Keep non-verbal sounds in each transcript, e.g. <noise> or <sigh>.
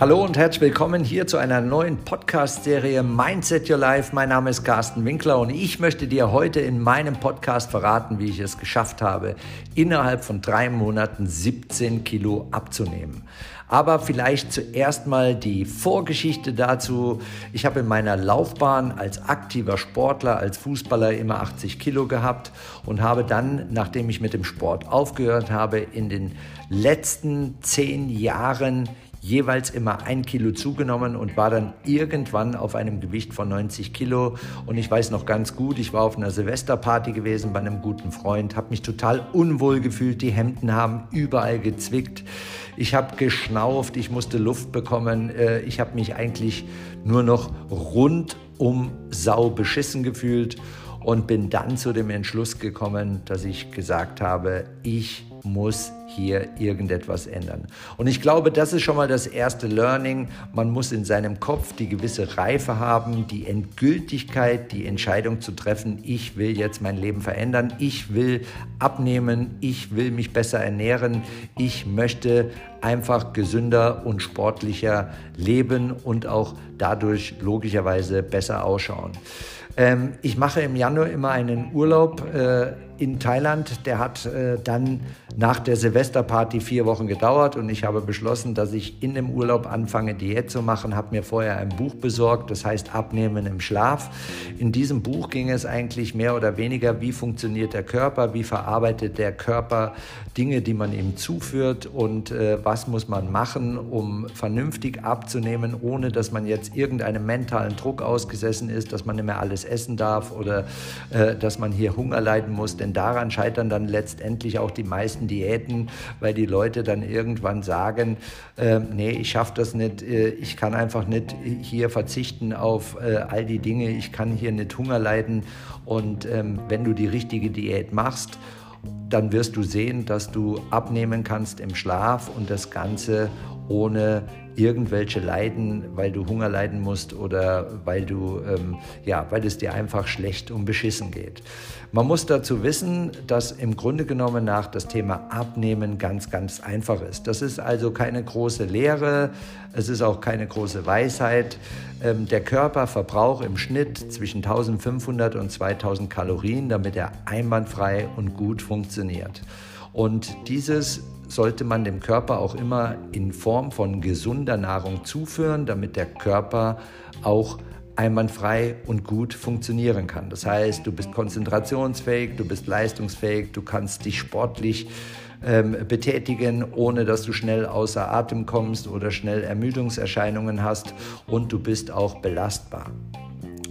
Hallo und herzlich willkommen hier zu einer neuen Podcast-Serie Mindset Your Life. Mein Name ist Carsten Winkler und ich möchte dir heute in meinem Podcast verraten, wie ich es geschafft habe, innerhalb von drei Monaten 17 Kilo abzunehmen. Aber vielleicht zuerst mal die Vorgeschichte dazu. Ich habe in meiner Laufbahn als aktiver Sportler, als Fußballer immer 80 Kilo gehabt und habe dann, nachdem ich mit dem Sport aufgehört habe, in den letzten zehn Jahren jeweils immer ein Kilo zugenommen und war dann irgendwann auf einem Gewicht von 90 Kilo. Und ich weiß noch ganz gut, ich war auf einer Silvesterparty gewesen bei einem guten Freund, habe mich total unwohl gefühlt, die Hemden haben überall gezwickt. Ich habe geschnauft, ich musste Luft bekommen. Äh, ich habe mich eigentlich nur noch rundum sau beschissen gefühlt und bin dann zu dem Entschluss gekommen, dass ich gesagt habe, ich muss hier irgendetwas ändern. Und ich glaube, das ist schon mal das erste Learning. Man muss in seinem Kopf die gewisse Reife haben, die Endgültigkeit, die Entscheidung zu treffen, ich will jetzt mein Leben verändern, ich will abnehmen, ich will mich besser ernähren, ich möchte einfach gesünder und sportlicher leben und auch dadurch logischerweise besser ausschauen. Ähm, ich mache im Januar immer einen Urlaub äh, in Thailand. Der hat äh, dann nach der Silvesterparty vier Wochen gedauert und ich habe beschlossen, dass ich in dem Urlaub anfange, Diät zu machen. Habe mir vorher ein Buch besorgt, das heißt Abnehmen im Schlaf. In diesem Buch ging es eigentlich mehr oder weniger, wie funktioniert der Körper, wie verarbeitet der Körper Dinge, die man ihm zuführt und äh, was muss man machen, um vernünftig abzunehmen, ohne dass man jetzt irgendeinem mentalen Druck ausgesessen ist, dass man nicht mehr alles essen darf oder äh, dass man hier Hunger leiden muss. Denn daran scheitern dann letztendlich auch die meisten Diäten, weil die Leute dann irgendwann sagen, äh, nee, ich schaffe das nicht, äh, ich kann einfach nicht hier verzichten auf äh, all die Dinge, ich kann hier nicht Hunger leiden. Und ähm, wenn du die richtige Diät machst, dann wirst du sehen, dass du abnehmen kannst im Schlaf und das Ganze ohne irgendwelche Leiden, weil du Hunger leiden musst oder weil du ähm, ja, weil es dir einfach schlecht und beschissen geht. Man muss dazu wissen, dass im Grunde genommen nach das Thema Abnehmen ganz, ganz einfach ist. Das ist also keine große Lehre, es ist auch keine große Weisheit. Ähm, der Körper verbraucht im Schnitt zwischen 1500 und 2000 Kalorien, damit er einwandfrei und gut funktioniert. Und dieses sollte man dem Körper auch immer in Form von gesunder Nahrung zuführen, damit der Körper auch einwandfrei und gut funktionieren kann. Das heißt, du bist konzentrationsfähig, du bist leistungsfähig, du kannst dich sportlich ähm, betätigen, ohne dass du schnell außer Atem kommst oder schnell Ermüdungserscheinungen hast und du bist auch belastbar.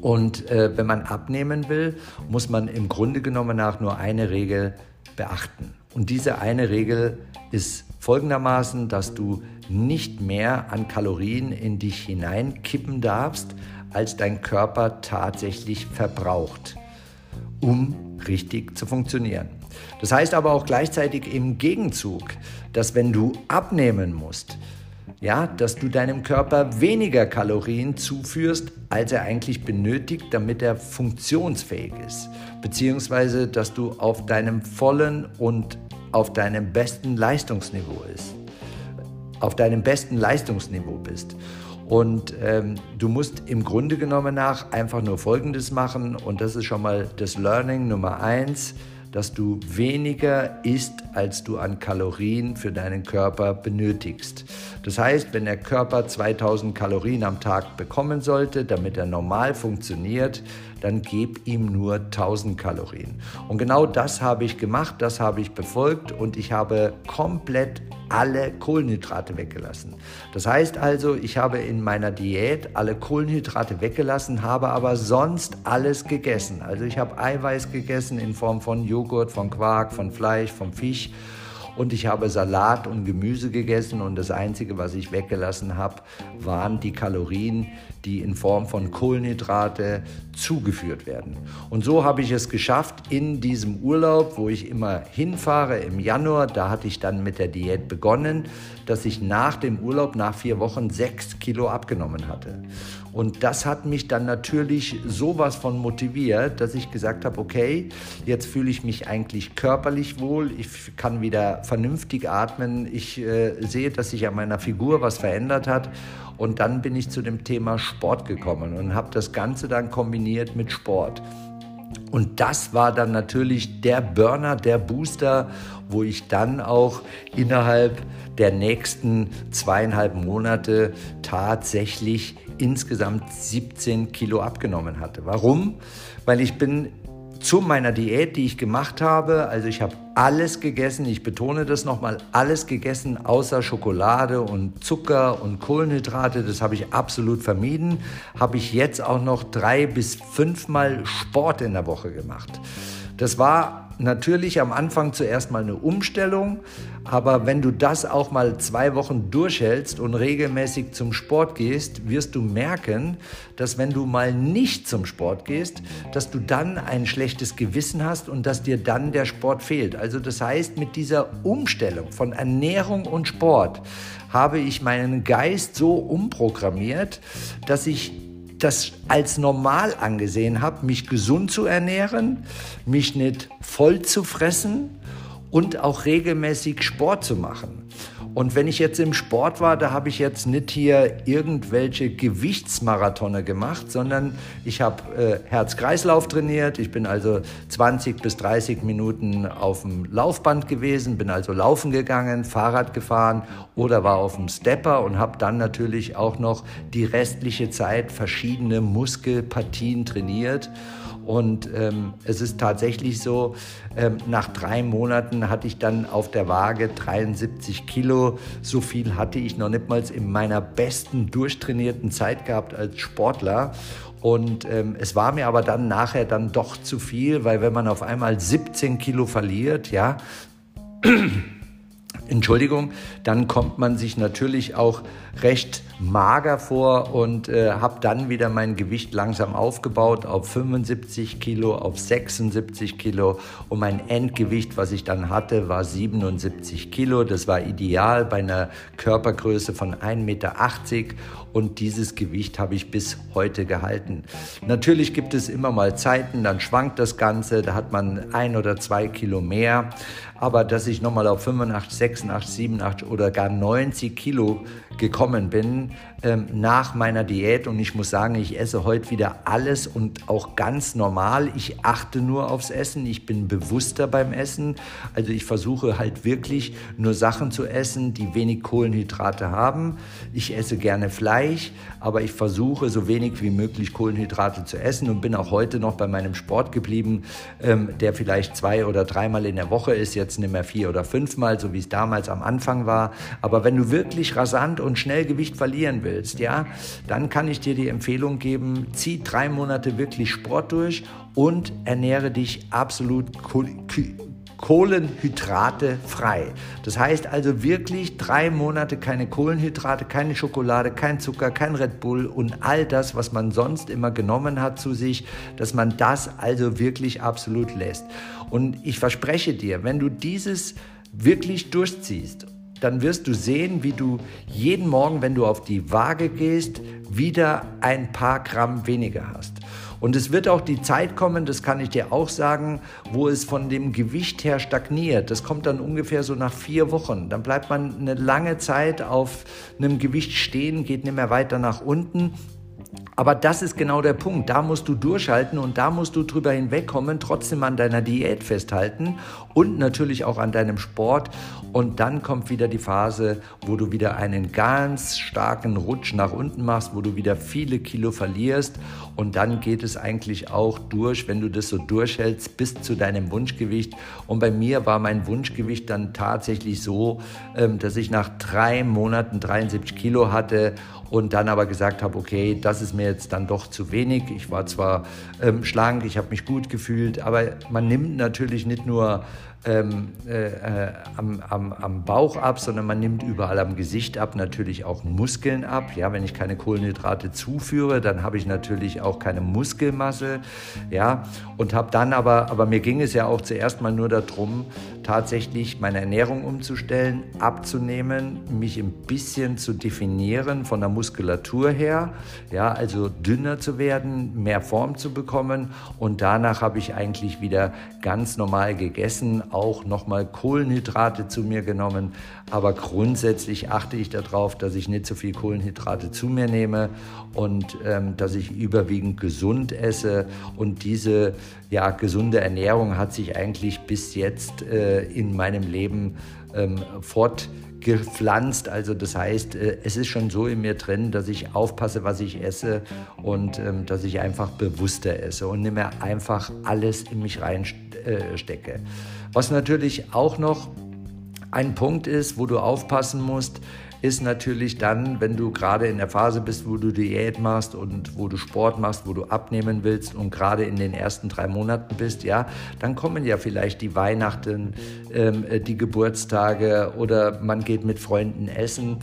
Und äh, wenn man abnehmen will, muss man im Grunde genommen nach nur eine Regel beachten. Und diese eine Regel ist folgendermaßen, dass du nicht mehr an Kalorien in dich hineinkippen darfst, als dein Körper tatsächlich verbraucht, um richtig zu funktionieren. Das heißt aber auch gleichzeitig im Gegenzug, dass wenn du abnehmen musst, ja, dass du deinem Körper weniger Kalorien zuführst, als er eigentlich benötigt, damit er funktionsfähig ist, beziehungsweise dass du auf deinem vollen und auf deinem besten Leistungsniveau ist, auf deinem besten Leistungsniveau bist. Und ähm, du musst im Grunde genommen nach einfach nur Folgendes machen. Und das ist schon mal das Learning Nummer eins dass du weniger isst, als du an Kalorien für deinen Körper benötigst. Das heißt, wenn der Körper 2000 Kalorien am Tag bekommen sollte, damit er normal funktioniert, dann gib ihm nur 1000 Kalorien. Und genau das habe ich gemacht, das habe ich befolgt und ich habe komplett alle Kohlenhydrate weggelassen. Das heißt also, ich habe in meiner Diät alle Kohlenhydrate weggelassen, habe aber sonst alles gegessen. Also ich habe Eiweiß gegessen in Form von Joghurt, von Quark, von Fleisch, vom Fisch und ich habe Salat und Gemüse gegessen und das Einzige, was ich weggelassen habe, waren die Kalorien, die in Form von Kohlenhydrate zugeführt werden. Und so habe ich es geschafft in diesem Urlaub, wo ich immer hinfahre im Januar, da hatte ich dann mit der Diät begonnen, dass ich nach dem Urlaub, nach vier Wochen, sechs Kilo abgenommen hatte. Und das hat mich dann natürlich sowas von motiviert, dass ich gesagt habe, okay, jetzt fühle ich mich eigentlich körperlich wohl, ich kann wieder vernünftig atmen, ich äh, sehe, dass sich an meiner Figur was verändert hat. Und dann bin ich zu dem Thema Sport gekommen und habe das Ganze dann kombiniert mit Sport. Und das war dann natürlich der Burner, der Booster, wo ich dann auch innerhalb der nächsten zweieinhalb Monate tatsächlich insgesamt 17 Kilo abgenommen hatte. Warum? Weil ich bin zu meiner Diät, die ich gemacht habe. Also ich habe alles gegessen, ich betone das nochmal, alles gegessen, außer Schokolade und Zucker und Kohlenhydrate. Das habe ich absolut vermieden. Habe ich jetzt auch noch drei bis fünfmal Sport in der Woche gemacht. Das war natürlich am Anfang zuerst mal eine Umstellung, aber wenn du das auch mal zwei Wochen durchhältst und regelmäßig zum Sport gehst, wirst du merken, dass wenn du mal nicht zum Sport gehst, dass du dann ein schlechtes Gewissen hast und dass dir dann der Sport fehlt. Also das heißt, mit dieser Umstellung von Ernährung und Sport habe ich meinen Geist so umprogrammiert, dass ich das als normal angesehen habe, mich gesund zu ernähren, mich nicht voll zu fressen und auch regelmäßig Sport zu machen. Und wenn ich jetzt im Sport war, da habe ich jetzt nicht hier irgendwelche Gewichtsmarathone gemacht, sondern ich habe äh, Herz-Kreislauf trainiert. Ich bin also 20 bis 30 Minuten auf dem Laufband gewesen, bin also laufen gegangen, Fahrrad gefahren oder war auf dem Stepper und habe dann natürlich auch noch die restliche Zeit verschiedene Muskelpartien trainiert. Und ähm, es ist tatsächlich so, ähm, nach drei Monaten hatte ich dann auf der Waage 73 Kilo. So viel hatte ich noch nicht mal in meiner besten durchtrainierten Zeit gehabt als Sportler. Und ähm, es war mir aber dann nachher dann doch zu viel, weil wenn man auf einmal 17 Kilo verliert, ja, <clears throat> Entschuldigung, dann kommt man sich natürlich auch recht mager vor und äh, habe dann wieder mein Gewicht langsam aufgebaut auf 75 Kilo, auf 76 Kilo und mein Endgewicht, was ich dann hatte, war 77 Kilo. Das war ideal bei einer Körpergröße von 1,80 Meter und dieses Gewicht habe ich bis heute gehalten. Natürlich gibt es immer mal Zeiten, dann schwankt das Ganze, da hat man ein oder zwei Kilo mehr, aber dass ich nochmal auf 85, 86, 87 oder gar 90 Kilo gekommen bin ähm, nach meiner Diät und ich muss sagen, ich esse heute wieder alles und auch ganz normal. Ich achte nur aufs Essen, ich bin bewusster beim Essen. Also ich versuche halt wirklich nur Sachen zu essen, die wenig Kohlenhydrate haben. Ich esse gerne Fleisch, aber ich versuche so wenig wie möglich Kohlenhydrate zu essen und bin auch heute noch bei meinem Sport geblieben, ähm, der vielleicht zwei oder dreimal in der Woche ist, jetzt nicht mehr vier oder fünfmal, so wie es damals am Anfang war. Aber wenn du wirklich rasant und schnell Gewicht verlieren willst, ja, dann kann ich dir die Empfehlung geben, zieh drei Monate wirklich Sport durch und ernähre dich absolut Kohlenhydrate frei. Das heißt also wirklich drei Monate keine Kohlenhydrate, keine Schokolade, kein Zucker, kein Red Bull und all das, was man sonst immer genommen hat zu sich, dass man das also wirklich absolut lässt. Und ich verspreche dir, wenn du dieses wirklich durchziehst dann wirst du sehen, wie du jeden Morgen, wenn du auf die Waage gehst, wieder ein paar Gramm weniger hast. Und es wird auch die Zeit kommen, das kann ich dir auch sagen, wo es von dem Gewicht her stagniert. Das kommt dann ungefähr so nach vier Wochen. Dann bleibt man eine lange Zeit auf einem Gewicht stehen, geht nicht mehr weiter nach unten aber das ist genau der Punkt. Da musst du durchhalten und da musst du drüber hinwegkommen, trotzdem an deiner Diät festhalten und natürlich auch an deinem Sport. Und dann kommt wieder die Phase, wo du wieder einen ganz starken Rutsch nach unten machst, wo du wieder viele Kilo verlierst. Und dann geht es eigentlich auch durch, wenn du das so durchhältst, bis zu deinem Wunschgewicht. Und bei mir war mein Wunschgewicht dann tatsächlich so, ähm, dass ich nach drei Monaten 73 Kilo hatte und dann aber gesagt habe, okay, das ist mir jetzt dann doch zu wenig. Ich war zwar ähm, schlank, ich habe mich gut gefühlt, aber man nimmt natürlich nicht nur ähm, äh, äh, am, am, am Bauch ab, sondern man nimmt überall am Gesicht ab, natürlich auch Muskeln ab. Ja, wenn ich keine Kohlenhydrate zuführe, dann habe ich natürlich auch keine Muskelmasse. Ja, und habe dann aber, aber mir ging es ja auch zuerst mal nur darum, tatsächlich meine Ernährung umzustellen, abzunehmen, mich ein bisschen zu definieren von der Muskulatur her, ja, also dünner zu werden, mehr Form zu bekommen und danach habe ich eigentlich wieder ganz normal gegessen, auch nochmal Kohlenhydrate zu mir genommen, aber grundsätzlich achte ich darauf, dass ich nicht so viel Kohlenhydrate zu mir nehme und ähm, dass ich überwiegend gesund esse. Und diese ja, gesunde Ernährung hat sich eigentlich bis jetzt äh, in meinem Leben ähm, fortgepflanzt. Also das heißt, äh, es ist schon so in mir drin, dass ich aufpasse, was ich esse und ähm, dass ich einfach bewusster esse und nicht mehr einfach alles in mich reinstecke. Äh, was natürlich auch noch ein Punkt ist, wo du aufpassen musst, ist natürlich dann, wenn du gerade in der Phase bist, wo du Diät machst und wo du Sport machst, wo du abnehmen willst und gerade in den ersten drei Monaten bist, ja, dann kommen ja vielleicht die Weihnachten, ähm, die Geburtstage oder man geht mit Freunden essen.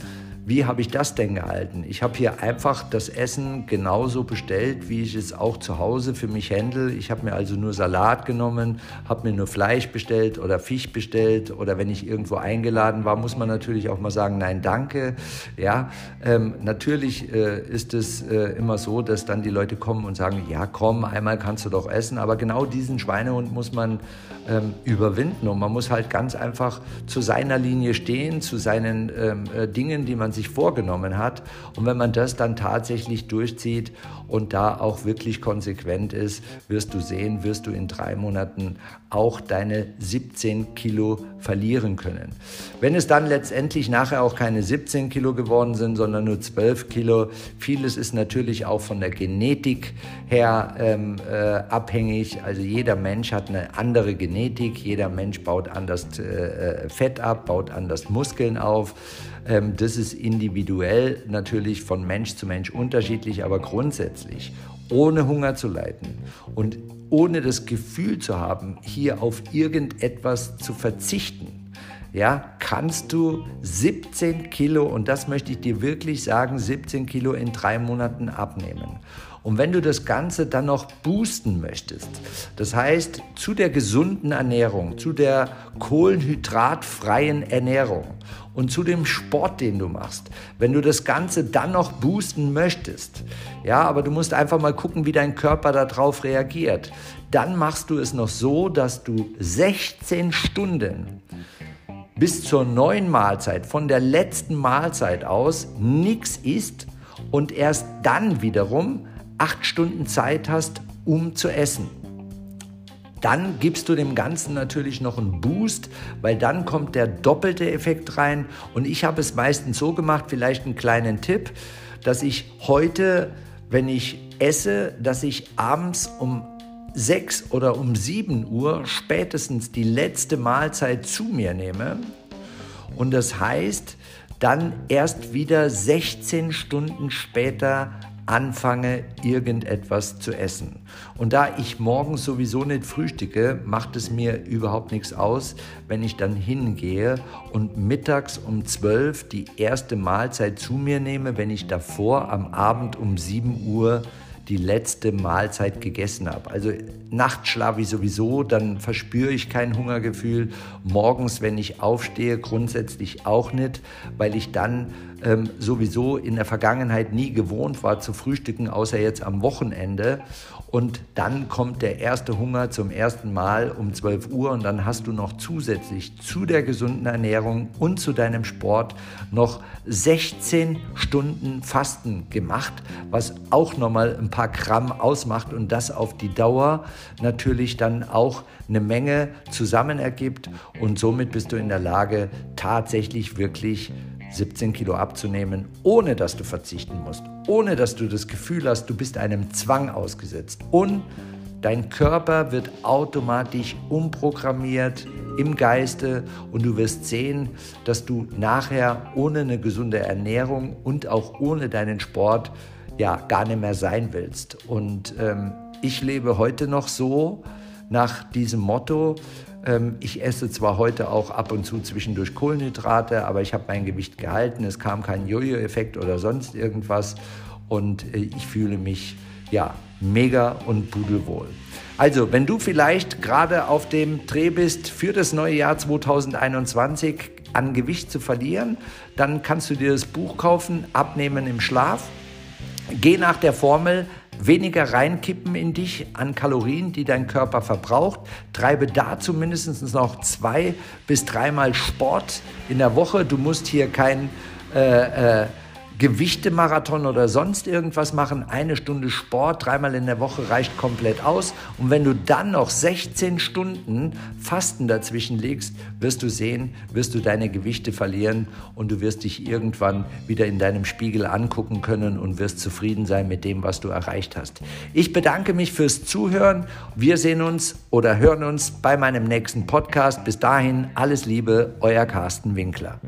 Wie habe ich das denn gehalten? Ich habe hier einfach das Essen genauso bestellt, wie ich es auch zu Hause für mich handle. Ich habe mir also nur Salat genommen, habe mir nur Fleisch bestellt oder Fisch bestellt oder wenn ich irgendwo eingeladen war, muss man natürlich auch mal sagen, nein, danke. Ja, ähm, natürlich äh, ist es äh, immer so, dass dann die Leute kommen und sagen, ja, komm, einmal kannst du doch essen. Aber genau diesen Schweinehund muss man ähm, überwinden und man muss halt ganz einfach zu seiner Linie stehen, zu seinen ähm, äh, Dingen, die man sich vorgenommen hat. Und wenn man das dann tatsächlich durchzieht und da auch wirklich konsequent ist, wirst du sehen, wirst du in drei Monaten auch deine 17 Kilo verlieren können. Wenn es dann letztendlich nachher auch keine 17 Kilo geworden sind, sondern nur 12 Kilo, vieles ist natürlich auch von der Genetik her ähm, äh, abhängig. Also jeder Mensch hat eine andere Genetik, jeder Mensch baut anders äh, äh Fett ab, baut anders Muskeln auf. Ähm, das ist individuell natürlich von Mensch zu Mensch unterschiedlich, aber grundsätzlich ohne Hunger zu leiden und ohne das Gefühl zu haben, hier auf irgendetwas zu verzichten, ja, kannst du 17 Kilo, und das möchte ich dir wirklich sagen, 17 Kilo in drei Monaten abnehmen. Und wenn du das Ganze dann noch boosten möchtest, das heißt zu der gesunden Ernährung, zu der kohlenhydratfreien Ernährung und zu dem Sport, den du machst, wenn du das Ganze dann noch boosten möchtest, ja, aber du musst einfach mal gucken, wie dein Körper darauf reagiert, dann machst du es noch so, dass du 16 Stunden bis zur neuen Mahlzeit, von der letzten Mahlzeit aus, nichts isst und erst dann wiederum acht Stunden Zeit hast, um zu essen. Dann gibst du dem Ganzen natürlich noch einen Boost, weil dann kommt der doppelte Effekt rein. Und ich habe es meistens so gemacht, vielleicht einen kleinen Tipp, dass ich heute, wenn ich esse, dass ich abends um 6 oder um 7 Uhr spätestens die letzte Mahlzeit zu mir nehme. Und das heißt, dann erst wieder 16 Stunden später anfange, irgendetwas zu essen. Und da ich morgens sowieso nicht frühstücke, macht es mir überhaupt nichts aus, wenn ich dann hingehe und mittags um 12 die erste Mahlzeit zu mir nehme, wenn ich davor am Abend um 7 Uhr die letzte Mahlzeit gegessen habe. Also nachts schlafe ich sowieso, dann verspüre ich kein Hungergefühl. Morgens, wenn ich aufstehe, grundsätzlich auch nicht, weil ich dann ähm, sowieso in der Vergangenheit nie gewohnt war zu frühstücken, außer jetzt am Wochenende. Und dann kommt der erste Hunger zum ersten Mal um 12 Uhr und dann hast du noch zusätzlich zu der gesunden Ernährung und zu deinem Sport noch 16 Stunden Fasten gemacht, was auch nochmal ein paar Gramm ausmacht und das auf die Dauer natürlich dann auch eine Menge zusammen ergibt. Und somit bist du in der Lage, tatsächlich wirklich 17 Kilo abzunehmen, ohne dass du verzichten musst, ohne dass du das Gefühl hast, du bist einem Zwang ausgesetzt. Und dein Körper wird automatisch umprogrammiert im Geiste und du wirst sehen, dass du nachher ohne eine gesunde Ernährung und auch ohne deinen Sport ja gar nicht mehr sein willst. Und ähm, ich lebe heute noch so nach diesem Motto, ich esse zwar heute auch ab und zu zwischendurch Kohlenhydrate, aber ich habe mein Gewicht gehalten. Es kam kein Jojo-Effekt oder sonst irgendwas. Und äh, ich fühle mich ja mega und pudelwohl. Also, wenn du vielleicht gerade auf dem Dreh bist für das neue Jahr 2021 an Gewicht zu verlieren, dann kannst du dir das Buch kaufen, Abnehmen im Schlaf. Geh nach der Formel weniger reinkippen in dich an Kalorien, die dein Körper verbraucht. Treibe dazu mindestens noch zwei bis dreimal Sport in der Woche. Du musst hier kein äh, äh, Gewichtemarathon oder sonst irgendwas machen. Eine Stunde Sport dreimal in der Woche reicht komplett aus. Und wenn du dann noch 16 Stunden Fasten dazwischen legst, wirst du sehen, wirst du deine Gewichte verlieren und du wirst dich irgendwann wieder in deinem Spiegel angucken können und wirst zufrieden sein mit dem, was du erreicht hast. Ich bedanke mich fürs Zuhören. Wir sehen uns oder hören uns bei meinem nächsten Podcast. Bis dahin alles Liebe, euer Carsten Winkler.